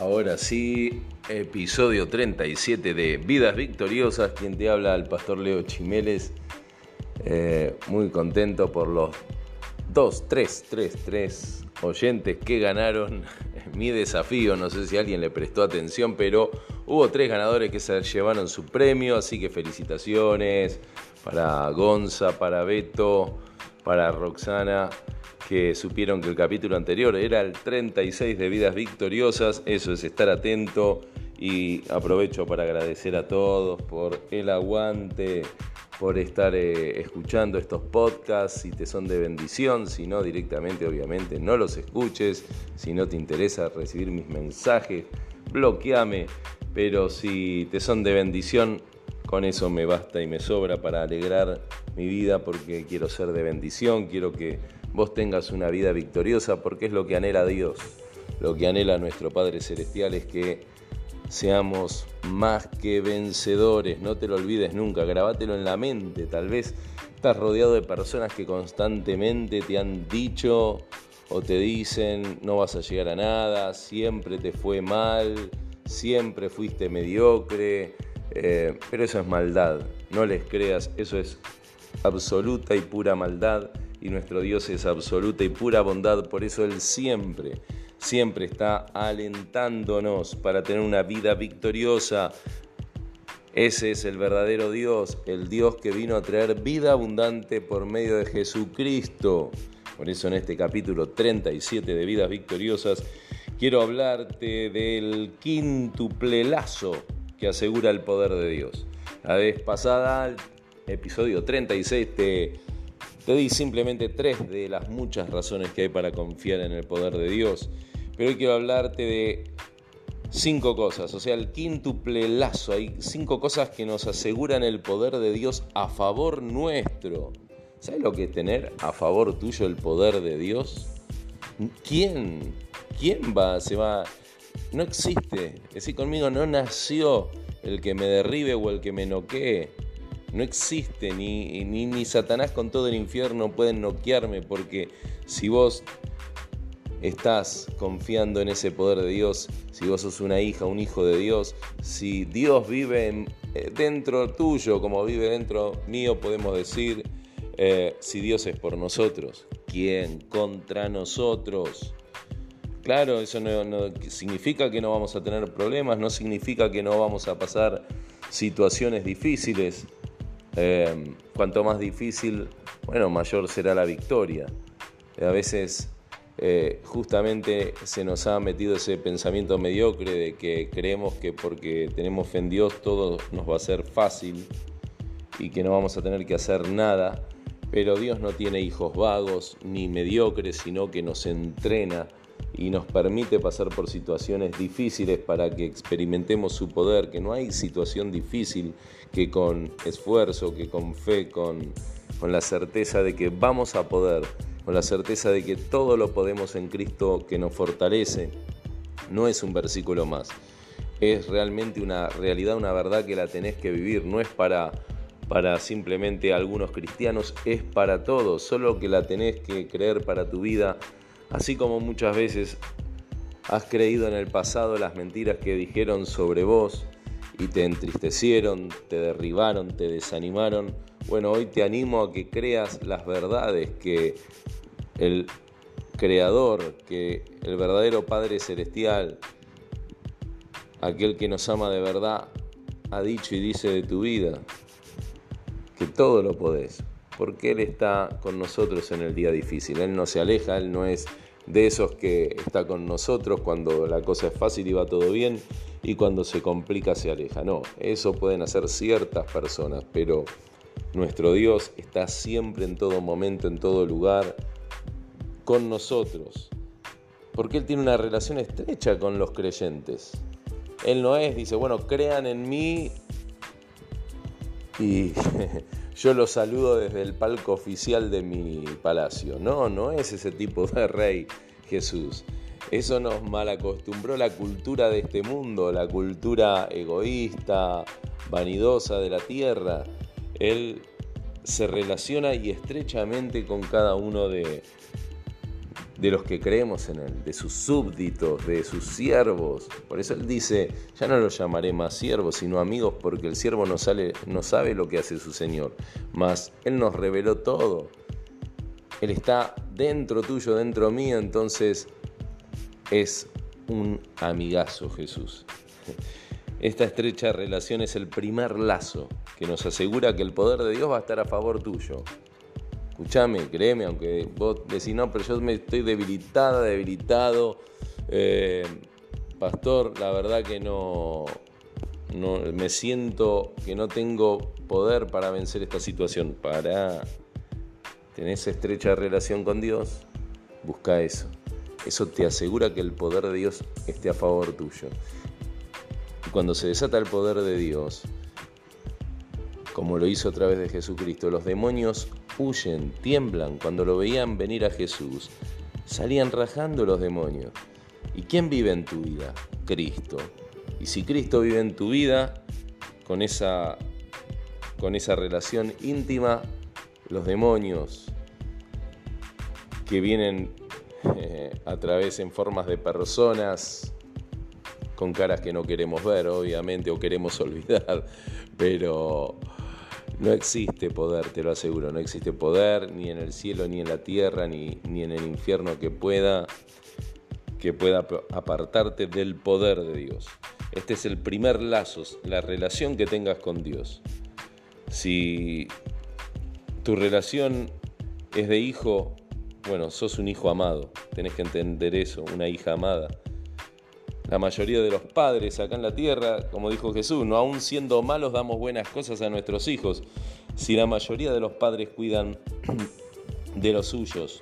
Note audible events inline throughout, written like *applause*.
Ahora sí, episodio 37 de Vidas Victoriosas, quien te habla el pastor Leo Chimeles. Eh, muy contento por los dos, tres, tres, tres oyentes que ganaron *laughs* mi desafío. No sé si alguien le prestó atención, pero hubo tres ganadores que se llevaron su premio, así que felicitaciones para Gonza, para Beto, para Roxana que supieron que el capítulo anterior era el 36 de vidas victoriosas, eso es estar atento y aprovecho para agradecer a todos por el aguante, por estar eh, escuchando estos podcasts, si te son de bendición, si no directamente obviamente no los escuches, si no te interesa recibir mis mensajes, bloqueame, pero si te son de bendición, con eso me basta y me sobra para alegrar mi vida porque quiero ser de bendición, quiero que vos tengas una vida victoriosa, porque es lo que anhela Dios. Lo que anhela nuestro Padre Celestial es que seamos más que vencedores. No te lo olvides nunca, grabátelo en la mente. Tal vez estás rodeado de personas que constantemente te han dicho o te dicen no vas a llegar a nada, siempre te fue mal, siempre fuiste mediocre. Eh, pero eso es maldad, no les creas, eso es absoluta y pura maldad y nuestro Dios es absoluta y pura bondad, por eso Él siempre, siempre está alentándonos para tener una vida victoriosa. Ese es el verdadero Dios, el Dios que vino a traer vida abundante por medio de Jesucristo. Por eso en este capítulo 37 de Vidas Victoriosas quiero hablarte del quíntuple lazo que asegura el poder de Dios. La vez pasada, episodio 36, te te di simplemente tres de las muchas razones que hay para confiar en el poder de Dios, pero hoy quiero hablarte de cinco cosas, o sea, el quíntuple lazo. Hay cinco cosas que nos aseguran el poder de Dios a favor nuestro. ¿Sabes lo que es tener a favor tuyo el poder de Dios? ¿Quién? ¿Quién va? Se va. No existe. Es decir, conmigo no nació el que me derribe o el que me noquee. No existe, ni, ni, Satanás con todo el infierno pueden noquearme, porque si vos estás confiando en ese poder de Dios, si vos sos una hija, un hijo de Dios, si Dios vive eh, dentro tuyo como vive dentro mío, podemos decir, eh, si Dios es por nosotros, ¿quién contra nosotros? Claro, eso no significa que no vamos a tener problemas, no significa que no vamos a pasar situaciones difíciles, eh, cuanto más difícil, bueno, mayor será la victoria. A veces eh, justamente se nos ha metido ese pensamiento mediocre de que creemos que porque tenemos fe en Dios todo nos va a ser fácil y que no vamos a tener que hacer nada, pero Dios no tiene hijos vagos ni mediocres, sino que nos entrena y nos permite pasar por situaciones difíciles para que experimentemos su poder, que no hay situación difícil que con esfuerzo, que con fe, con, con la certeza de que vamos a poder, con la certeza de que todo lo podemos en Cristo que nos fortalece, no es un versículo más, es realmente una realidad, una verdad que la tenés que vivir, no es para para simplemente algunos cristianos, es para todos, solo que la tenés que creer para tu vida Así como muchas veces has creído en el pasado las mentiras que dijeron sobre vos y te entristecieron, te derribaron, te desanimaron, bueno, hoy te animo a que creas las verdades que el Creador, que el verdadero Padre Celestial, aquel que nos ama de verdad, ha dicho y dice de tu vida, que todo lo podés, porque Él está con nosotros en el día difícil. Él no se aleja, Él no es de esos que está con nosotros cuando la cosa es fácil y va todo bien y cuando se complica se aleja. No, eso pueden hacer ciertas personas, pero nuestro Dios está siempre en todo momento, en todo lugar, con nosotros. Porque Él tiene una relación estrecha con los creyentes. Él no es, dice, bueno, crean en mí y yo lo saludo desde el palco oficial de mi palacio. No, no es ese tipo de rey Jesús. Eso nos malacostumbró la cultura de este mundo, la cultura egoísta, vanidosa de la tierra. Él se relaciona y estrechamente con cada uno de, de los que creemos en Él, de sus súbditos, de sus siervos. Por eso Él dice, ya no los llamaré más siervos, sino amigos, porque el siervo no, sabe lo que hace su Señor, mas Él nos reveló todo. Él está dentro tuyo, dentro mío, entonces es un amigazo Jesús. Esta estrecha relación es el primer lazo que nos asegura que el poder de Dios va a estar a favor tuyo escúchame, créeme, aunque vos decís, no, pero yo me estoy debilitada, debilitado. Eh, pastor, la verdad que no, no, me siento que no tengo poder para vencer esta situación. Para tener esa estrecha relación con Dios, busca eso. Eso te asegura que el poder de Dios esté a favor tuyo. Y cuando se desata el poder de Dios, como lo hizo a través de Jesucristo, los demonios huyen, tiemblan cuando lo veían venir a Jesús. Salían rajando los demonios. ¿Y quién vive en tu vida? Cristo. Y si Cristo vive en tu vida, con esa, con esa relación íntima, los demonios que vienen eh, a través en formas de personas con caras que no queremos ver, obviamente, o queremos *laughs* olvidar, pero no existe poder, te lo aseguro, no existe poder ni en el cielo, ni en la tierra, ni, ni en el infierno que pueda, que pueda apartarte del poder de Dios. Este es el primer lazo, la relación que tengas con Dios. Si tu relación es de hijo, bueno, sos un hijo amado, tenés que entender eso, una hija amada. La mayoría de los padres acá en la tierra, como dijo Jesús, no aún siendo malos damos buenas cosas a nuestros hijos. Si la mayoría de los padres cuidan *clears throat* de los suyos,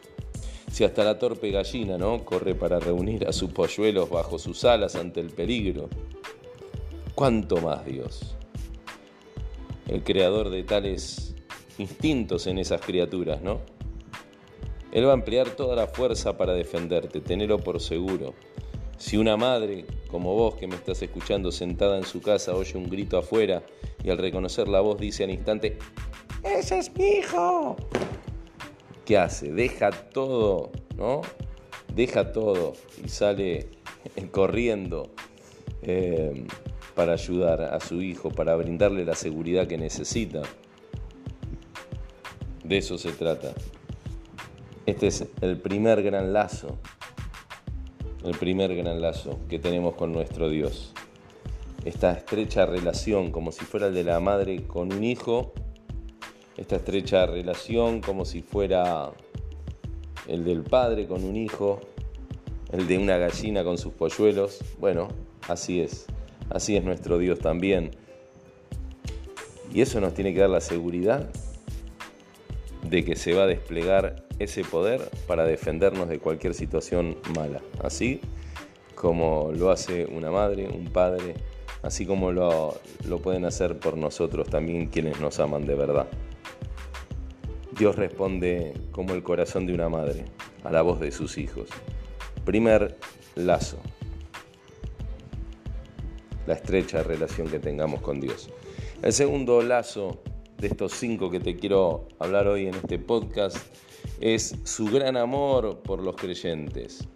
si hasta la torpe gallina no corre para reunir a sus polluelos bajo sus alas ante el peligro, ¿cuánto más Dios? El creador de tales instintos en esas criaturas, ¿no? Él va a emplear toda la fuerza para defenderte, tenelo por seguro. Si una madre, como vos que me estás escuchando sentada en su casa, oye un grito afuera y al reconocer la voz dice al instante, ¡Ese es mi hijo! ¿Qué hace? Deja todo, ¿no? Deja todo y sale corriendo eh, para ayudar a su hijo, para brindarle la seguridad que necesita. De eso se trata. Este es el primer gran lazo el primer gran lazo que tenemos con nuestro Dios. Esta estrecha relación, como si fuera el de la madre con un hijo, esta estrecha relación como si fuera el del padre con un hijo, el de una gallina con sus polluelos. Bueno, así es, así es nuestro Dios también. Y eso nos tiene que dar la seguridad de que se va a desplegar ese poder para defendernos de cualquier situación mala. Así como lo hace una madre, un padre, así como lo, lo pueden hacer por nosotros también quienes nos aman de verdad. Dios responde como el corazón de una madre a la voz de sus hijos. Primer lazo, la estrecha relación que tengamos con Dios. El segundo lazo de estos cinco que te quiero hablar hoy en este podcast es su gran amor por los creyentes.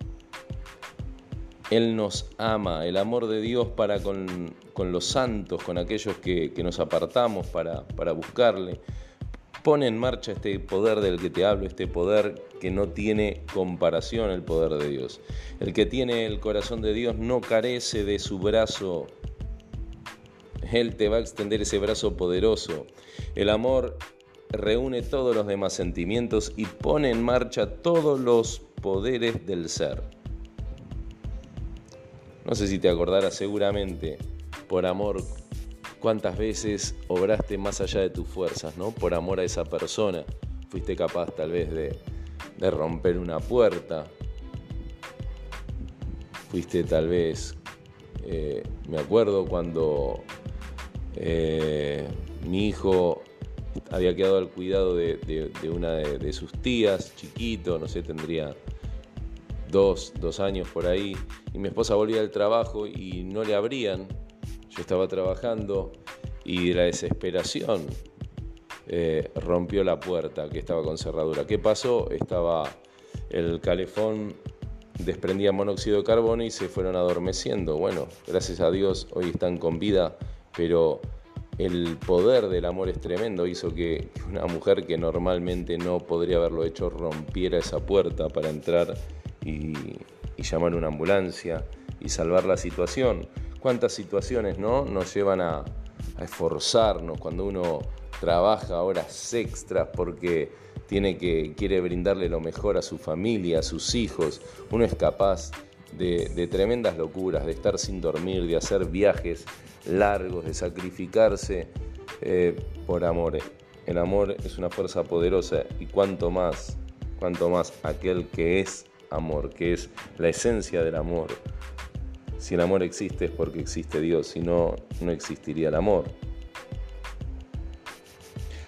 Él nos ama, el amor de Dios para con, los santos, con aquellos que, nos apartamos para, para buscarle. Pone en marcha este poder del que te hablo, este poder que no tiene comparación, el poder de Dios. El que tiene el corazón de Dios no carece de su brazo él te va a extender ese brazo poderoso. El amor reúne todos los demás sentimientos y pone en marcha todos los poderes del ser. No sé si te acordarás seguramente, por amor, cuántas veces obraste más allá de tus fuerzas, ¿no? Por amor a esa persona. Fuiste capaz tal vez de, romper una puerta. Fuiste tal vez, eh, me acuerdo cuando eh, mi hijo había quedado al cuidado de, una de, sus tías, chiquito, no sé, tendría dos, años por ahí, y mi esposa volvía del trabajo y no le abrían, yo estaba trabajando y de la desesperación eh, rompió la puerta que estaba con cerradura. ¿Qué pasó? Estaba el calefón desprendía monóxido de carbono y se fueron adormeciendo. Bueno, gracias a Dios hoy están con vida, pero el poder del amor es tremendo. Hizo que una mujer que normalmente no podría haberlo hecho rompiera esa puerta para entrar y, llamar una ambulancia y salvar la situación. ¿Cuántas situaciones no nos llevan a, a esforzarnos cuando uno trabaja horas extras porque tiene que, quiere brindarle lo mejor a su familia, a sus hijos. Uno es capaz de, tremendas locuras, de estar sin dormir, de hacer viajes largos, de sacrificarse eh, por amor. El amor es una fuerza poderosa y cuanto más, cuanto más aquel que es amor, que es la esencia del amor. Si el amor existe es porque existe Dios, si no, no existiría el amor.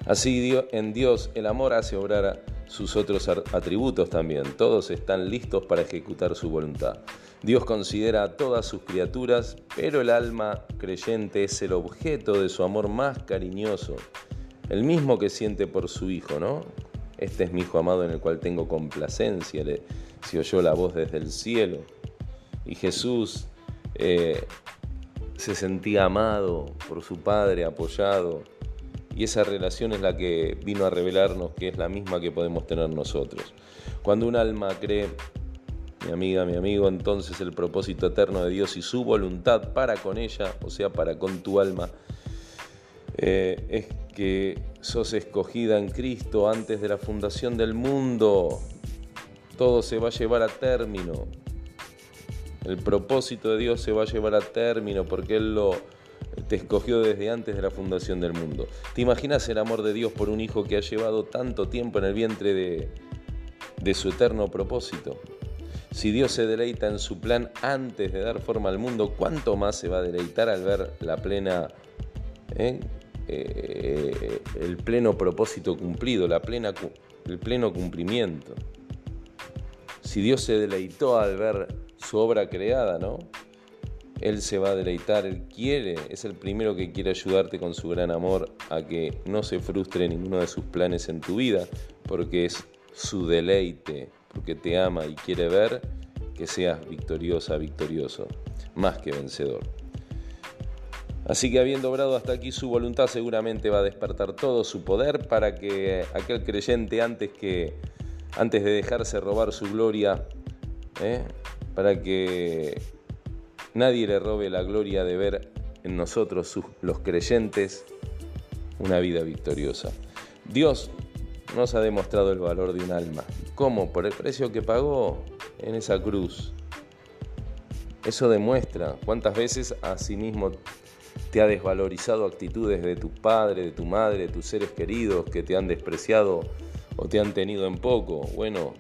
Así en Dios el amor hace obrar sus otros atributos también. Todos están listos para ejecutar su voluntad. Dios considera a todas sus criaturas, pero el alma creyente es el objeto de su amor más cariñoso, el mismo que siente por su Hijo, ¿no? Este es mi Hijo amado en el cual tengo complacencia, le, se oyó la voz desde el cielo. Y Jesús eh, se sentía amado por su Padre, apoyado, y esa relación es la que vino a revelarnos que es la misma que podemos tener nosotros. Cuando un alma cree, mi amiga, mi amigo, entonces el propósito eterno de Dios y su voluntad para con ella, o sea, para con tu alma, eh, es que sos escogida en Cristo antes de la fundación del mundo. Todo se va a llevar a término. El propósito de Dios se va a llevar a término porque Él lo, te escogió desde antes de la fundación del mundo. ¿Te imaginas el amor de Dios por un hijo que ha llevado tanto tiempo en el vientre de, su eterno propósito? Si Dios se deleita en su plan antes de dar forma al mundo, ¿cuánto más se va a deleitar al ver la plena, eh, eh, el pleno propósito cumplido, la plena, el pleno cumplimiento? Si Dios se deleitó al ver su obra creada, ¿no? Él se va a deleitar, Él quiere, es el primero que quiere ayudarte con su gran amor a que no se frustre ninguno de sus planes en tu vida, porque es su deleite, porque te ama y quiere ver que seas victoriosa, victorioso, más que vencedor. Así que habiendo obrado hasta aquí su voluntad, seguramente va a despertar todo su poder para que aquel creyente antes que antes de dejarse robar su gloria, ¿eh? para que Nadie le robe la gloria de ver en nosotros, los creyentes, una vida victoriosa. Dios nos ha demostrado el valor de un alma. ¿Cómo? Por el precio que pagó en esa cruz. Eso demuestra cuántas veces a sí mismo te ha desvalorizado actitudes de tu padre, de tu madre, de tus seres queridos que te han despreciado o te han tenido en poco. Bueno,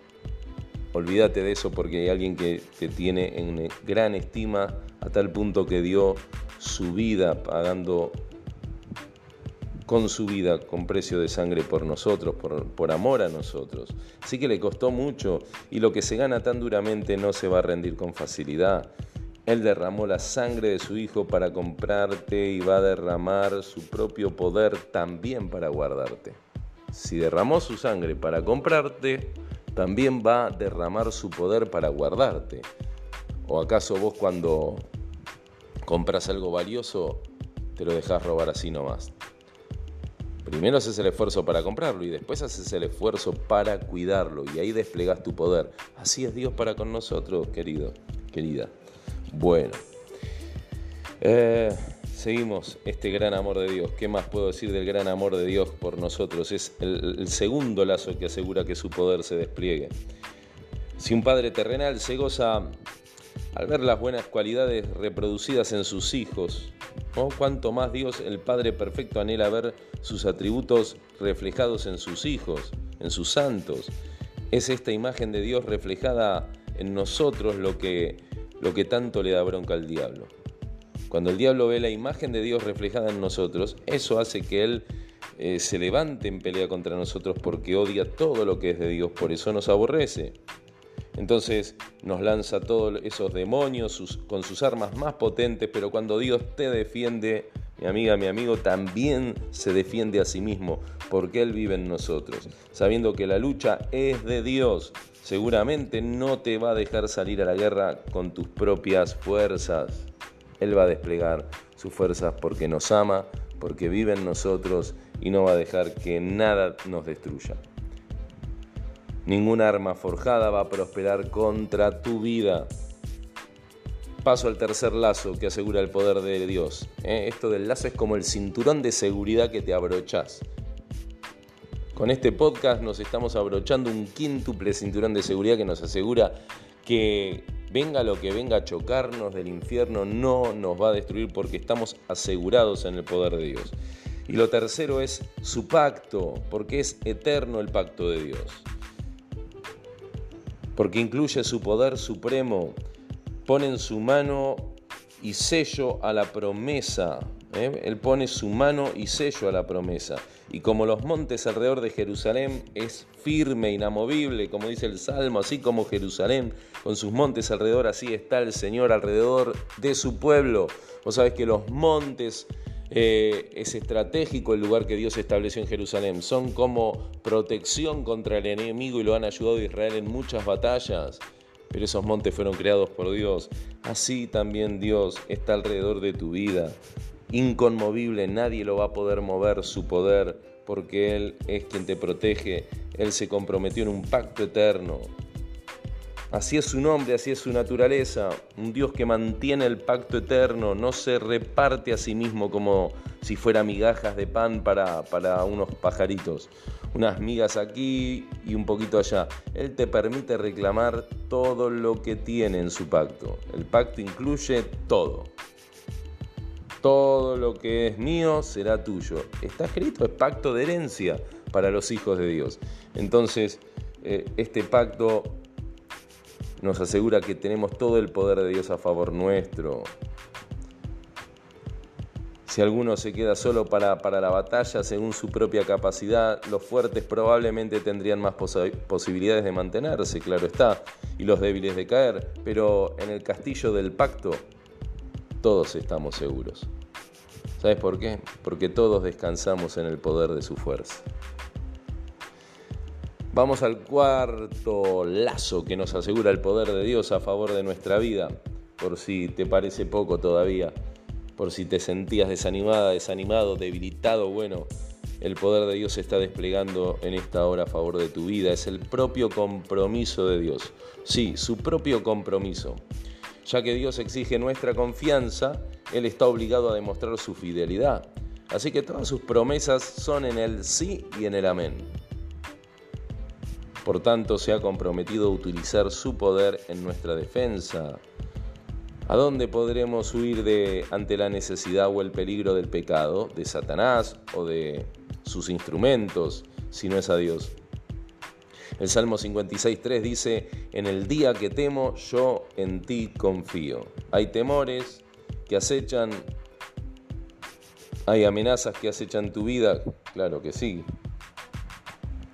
Olvídate de eso porque hay alguien que te tiene en gran estima a tal punto que dio su vida pagando con su vida, con precio de sangre por nosotros, por, por, amor a nosotros. Sí que le costó mucho y lo que se gana tan duramente no se va a rendir con facilidad. Él derramó la sangre de su Hijo para comprarte y va a derramar su propio poder también para guardarte. Si derramó su sangre para comprarte, también va a derramar su poder para guardarte. ¿O acaso vos cuando compras algo valioso te lo dejas robar así nomás? Primero haces el esfuerzo para comprarlo y después haces el esfuerzo para cuidarlo y ahí desplegas tu poder. Así es Dios para con nosotros, querido, querida. Bueno. Eh, seguimos este gran amor de Dios. ¿Qué más puedo decir del gran amor de Dios por nosotros? Es el, segundo lazo que asegura que su poder se despliegue. Si un padre terrenal se goza al ver las buenas cualidades reproducidas en sus hijos, ¿no? cuanto más Dios, el Padre perfecto, anhela ver sus atributos reflejados en sus hijos, en sus santos. Es esta imagen de Dios reflejada en nosotros lo que, lo que tanto le da bronca al diablo. Cuando el diablo ve la imagen de Dios reflejada en nosotros, eso hace que Él eh, se levante en pelea contra nosotros porque odia todo lo que es de Dios, por eso nos aborrece. Entonces nos lanza todos esos demonios con sus armas más potentes, pero cuando Dios te defiende, mi amiga, mi amigo, también se defiende a sí mismo, porque Él vive en nosotros, sabiendo que la lucha es de Dios, seguramente no te va a dejar salir a la guerra con tus propias fuerzas. Él va a desplegar sus fuerzas porque nos ama, porque vive en nosotros y no va a dejar que nada nos destruya. Ninguna arma forjada va a prosperar contra tu vida. Paso al tercer lazo que asegura el poder de Dios. ¿eh? Esto del lazo es como el cinturón de seguridad que te abrochas. Con este podcast nos estamos abrochando un quíntuple cinturón de seguridad que nos asegura que venga lo que venga a chocarnos del infierno, no nos va a destruir porque estamos asegurados en el poder de Dios. Y lo tercero es su pacto, porque es eterno el pacto de Dios. Porque incluye su poder supremo, pone en su mano y sello a la promesa. ¿Eh? Él pone su mano y sello a la promesa. Y como los montes alrededor de Jerusalén es firme, inamovible, como dice el Salmo, así como Jerusalén con sus montes alrededor, así está el Señor alrededor de su pueblo. Vos sabés que los montes eh, es estratégico el lugar que Dios estableció en Jerusalén. Son como protección contra el enemigo y lo han ayudado a Israel en muchas batallas. Pero esos montes fueron creados por Dios. Así también Dios está alrededor de tu vida. Inconmovible, nadie lo va a poder mover su poder porque Él es quien te protege. Él se comprometió en un pacto eterno. Así es su nombre, así es su naturaleza, un Dios que mantiene el pacto eterno, no se reparte a sí mismo como si fuera migajas de pan para, para unos pajaritos, unas migas aquí y un poquito allá. Él te permite reclamar todo lo que tiene en su pacto. El pacto incluye todo. Todo lo que es mío será tuyo. Está escrito, es pacto de herencia para los hijos de Dios. Entonces, eh, este pacto nos asegura que tenemos todo el poder de Dios a favor nuestro. Si alguno se queda solo para, la batalla según su propia capacidad, los fuertes probablemente tendrían más posibilidades de mantenerse, claro está, y los débiles de caer, pero en el castillo del pacto todos estamos seguros. ¿Sabes por qué? Porque todos descansamos en el poder de su fuerza. Vamos al cuarto lazo que nos asegura el poder de Dios a favor de nuestra vida, por si te parece poco todavía, por si te sentías desanimada, desanimado, debilitado, bueno, el poder de Dios se está desplegando en esta hora a favor de tu vida, es el propio compromiso de Dios, sí, su propio compromiso. Ya que Dios exige nuestra confianza, Él está obligado a demostrar su fidelidad. Así que todas sus promesas son en el sí y en el amén. Por tanto, se ha comprometido a utilizar su poder en nuestra defensa. ¿A dónde podremos huir de, ante la necesidad o el peligro del pecado, de Satanás o de sus instrumentos, si no es a Dios? El Salmo 56.3 dice, en el día que temo, yo en ti confío. Hay temores que acechan, hay amenazas que acechan tu vida, claro que sí,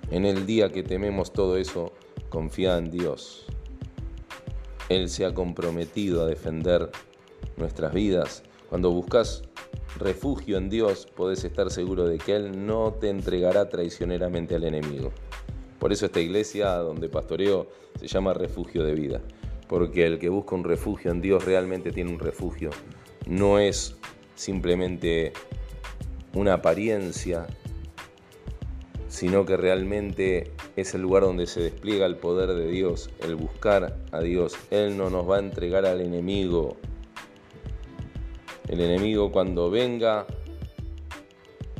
en el día que tememos todo eso, confía en Dios. Él se ha comprometido a defender nuestras vidas. Cuando buscas refugio en Dios, podés estar seguro de que Él no te entregará traicioneramente al enemigo. Por eso esta iglesia donde pastoreo se llama refugio de vida. Porque el que busca un refugio en Dios realmente tiene un refugio. No es simplemente una apariencia sino que realmente es el lugar donde se despliega el poder de Dios, el buscar a Dios. Él no nos va a entregar al enemigo. El enemigo cuando venga,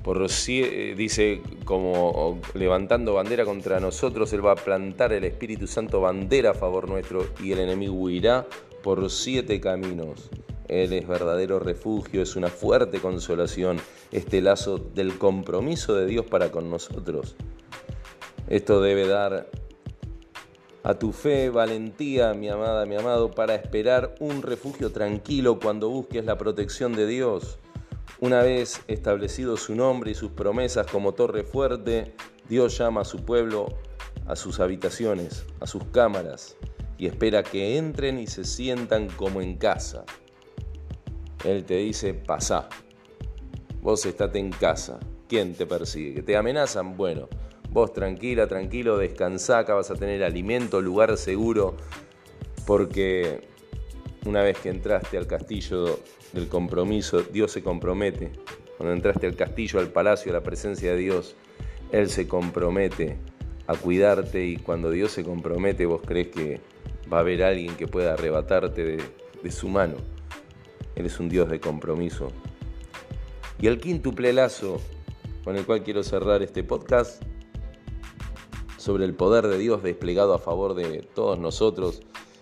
por dice como levantando bandera contra nosotros, Él va a plantar el Espíritu Santo bandera a favor nuestro y el enemigo huirá por siete caminos. Él es verdadero refugio, es una fuerte consolación, este lazo del compromiso de Dios para con nosotros. Esto debe dar a tu fe valentía, mi amada, mi amado, para esperar un refugio tranquilo cuando busques la protección de Dios. Una vez establecido su nombre y sus promesas como torre fuerte, Dios llama a su pueblo a sus habitaciones, a sus cámaras, y espera que entren y se sientan como en casa. Él te dice, pasá. Vos estate en casa. ¿Quién te persigue? ¿Que te amenazan? Bueno, Vos tranquila, tranquilo, descansá, acá vas a tener alimento, lugar seguro, porque una vez que entraste al castillo del compromiso, Dios se compromete. Cuando entraste al castillo, al palacio, a la presencia de Dios, Él se compromete a cuidarte y cuando Dios se compromete vos crees que va a haber alguien que pueda arrebatarte de, su mano. Él es un Dios de compromiso. Y el quíntuple lazo con el cual quiero cerrar este podcast sobre el poder de Dios desplegado a favor de todos nosotros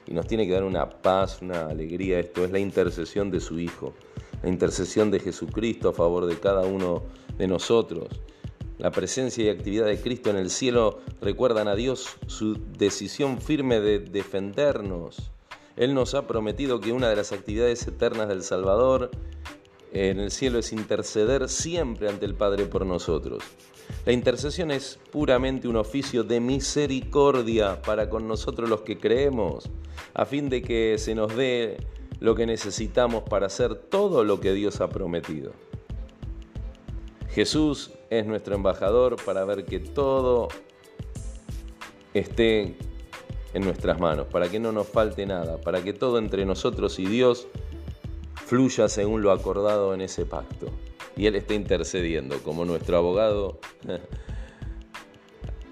y nos tiene que dar una paz, una alegría. Esto es la intercesión de su Hijo, la intercesión de Jesucristo a favor de cada uno de nosotros. La presencia y actividad de Cristo en el cielo recuerdan a Dios su decisión firme de defendernos. Él nos ha prometido que una de las actividades eternas del Salvador en el cielo es interceder siempre ante el Padre por nosotros. La intercesión es puramente un oficio de misericordia para con nosotros los que creemos, a fin de que se nos dé lo que necesitamos para hacer todo lo que Dios ha prometido. Jesús es nuestro embajador para ver que todo esté en nuestras manos, para que no nos falte nada, para que todo entre nosotros y Dios fluya según lo acordado en ese pacto. Y Él está intercediendo como nuestro abogado, *laughs*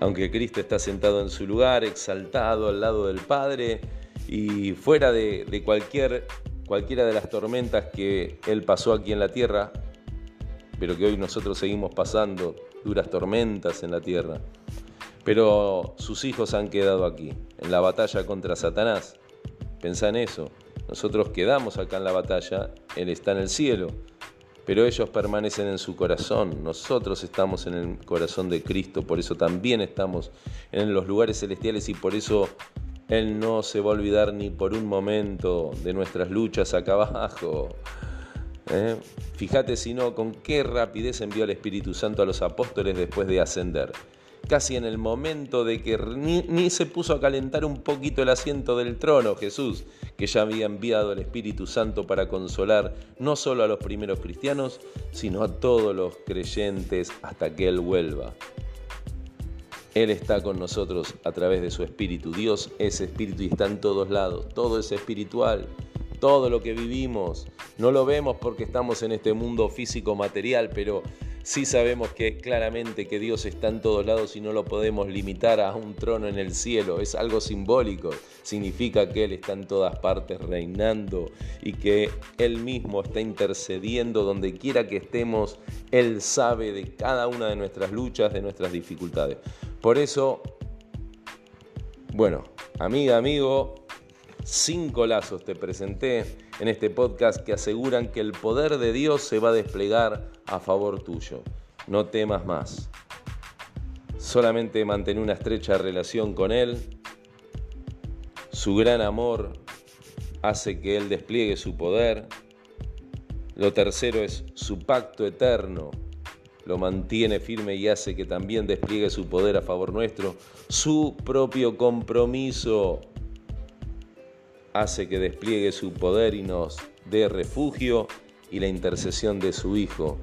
aunque Cristo está sentado en su lugar, exaltado al lado del Padre y fuera de, cualquier, cualquiera de las tormentas que Él pasó aquí en la tierra, pero que hoy nosotros seguimos pasando duras tormentas en la tierra. Pero sus hijos han quedado aquí, en la batalla contra Satanás. Pensá en eso. Nosotros quedamos acá en la batalla, Él está en el cielo, pero ellos permanecen en su corazón. Nosotros estamos en el corazón de Cristo, por eso también estamos en los lugares celestiales y por eso Él no se va a olvidar ni por un momento de nuestras luchas acá abajo. ¿Eh? Fíjate si no, con qué rapidez envió el Espíritu Santo a los apóstoles después de ascender casi en el momento de que ni, se puso a calentar un poquito el asiento del trono Jesús, que ya había enviado el Espíritu Santo para consolar no solo a los primeros cristianos, sino a todos los creyentes hasta que Él vuelva. Él está con nosotros a través de su Espíritu. Dios es Espíritu y está en todos lados. Todo es espiritual. Todo lo que vivimos. No lo vemos porque estamos en este mundo físico material, pero Sí sabemos que claramente que Dios está en todos lados y no lo podemos limitar a un trono en el cielo. Es algo simbólico. Significa que Él está en todas partes reinando y que Él mismo está intercediendo donde quiera que estemos. Él sabe de cada una de nuestras luchas, de nuestras dificultades. Por eso, bueno, amiga, amigo, cinco lazos te presenté en este podcast que aseguran que el poder de Dios se va a desplegar a favor tuyo. No temas más. Solamente mantén una estrecha relación con Él. Su gran amor hace que Él despliegue su poder. Lo tercero es su pacto eterno. Lo mantiene firme y hace que también despliegue su poder a favor nuestro. Su propio compromiso hace que despliegue su poder y nos dé refugio y la intercesión de su Hijo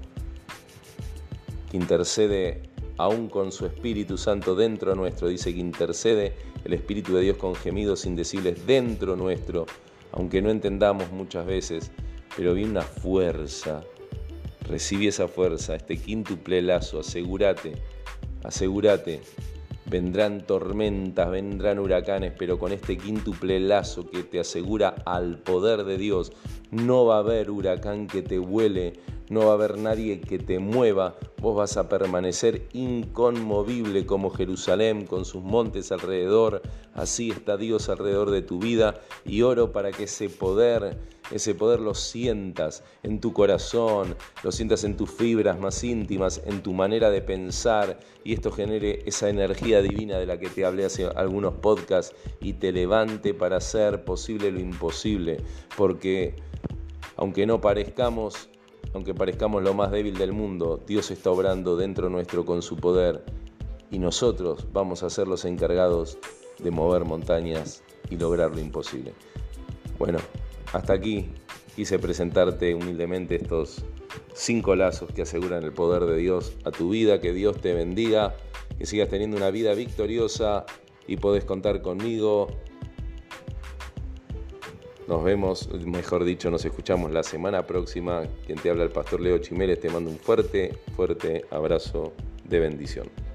intercede aún con su Espíritu Santo dentro nuestro. Dice que intercede el Espíritu de Dios con gemidos indecibles dentro nuestro, aunque no entendamos muchas veces, pero viene una fuerza. Recibí esa fuerza, este quíntuple lazo, asegúrate, asegúrate. Vendrán tormentas, vendrán huracanes, pero con este quíntuple lazo que te asegura al poder de Dios, no va a haber huracán que te vuele, no va a haber nadie que te mueva, vos vas a permanecer inconmovible como Jerusalén con sus montes alrededor, así está Dios alrededor de tu vida. Y oro para que ese poder, ese poder lo sientas en tu corazón, lo sientas en tus fibras más íntimas, en tu manera de pensar. Y esto genere esa energía divina de la que te hablé hace algunos podcasts y te levante para hacer posible lo imposible, porque aunque no parezcamos aunque parezcamos lo más débil del mundo, Dios está obrando dentro nuestro con su poder y nosotros vamos a ser los encargados de mover montañas y lograr lo imposible. Bueno, hasta aquí quise presentarte humildemente estos cinco lazos que aseguran el poder de Dios a tu vida, que Dios te bendiga que sigas teniendo una vida victoriosa y podés contar conmigo. Nos vemos, mejor dicho, nos escuchamos la semana próxima. Quien te habla el pastor Leo Chiménez te mando un fuerte, fuerte abrazo de bendición.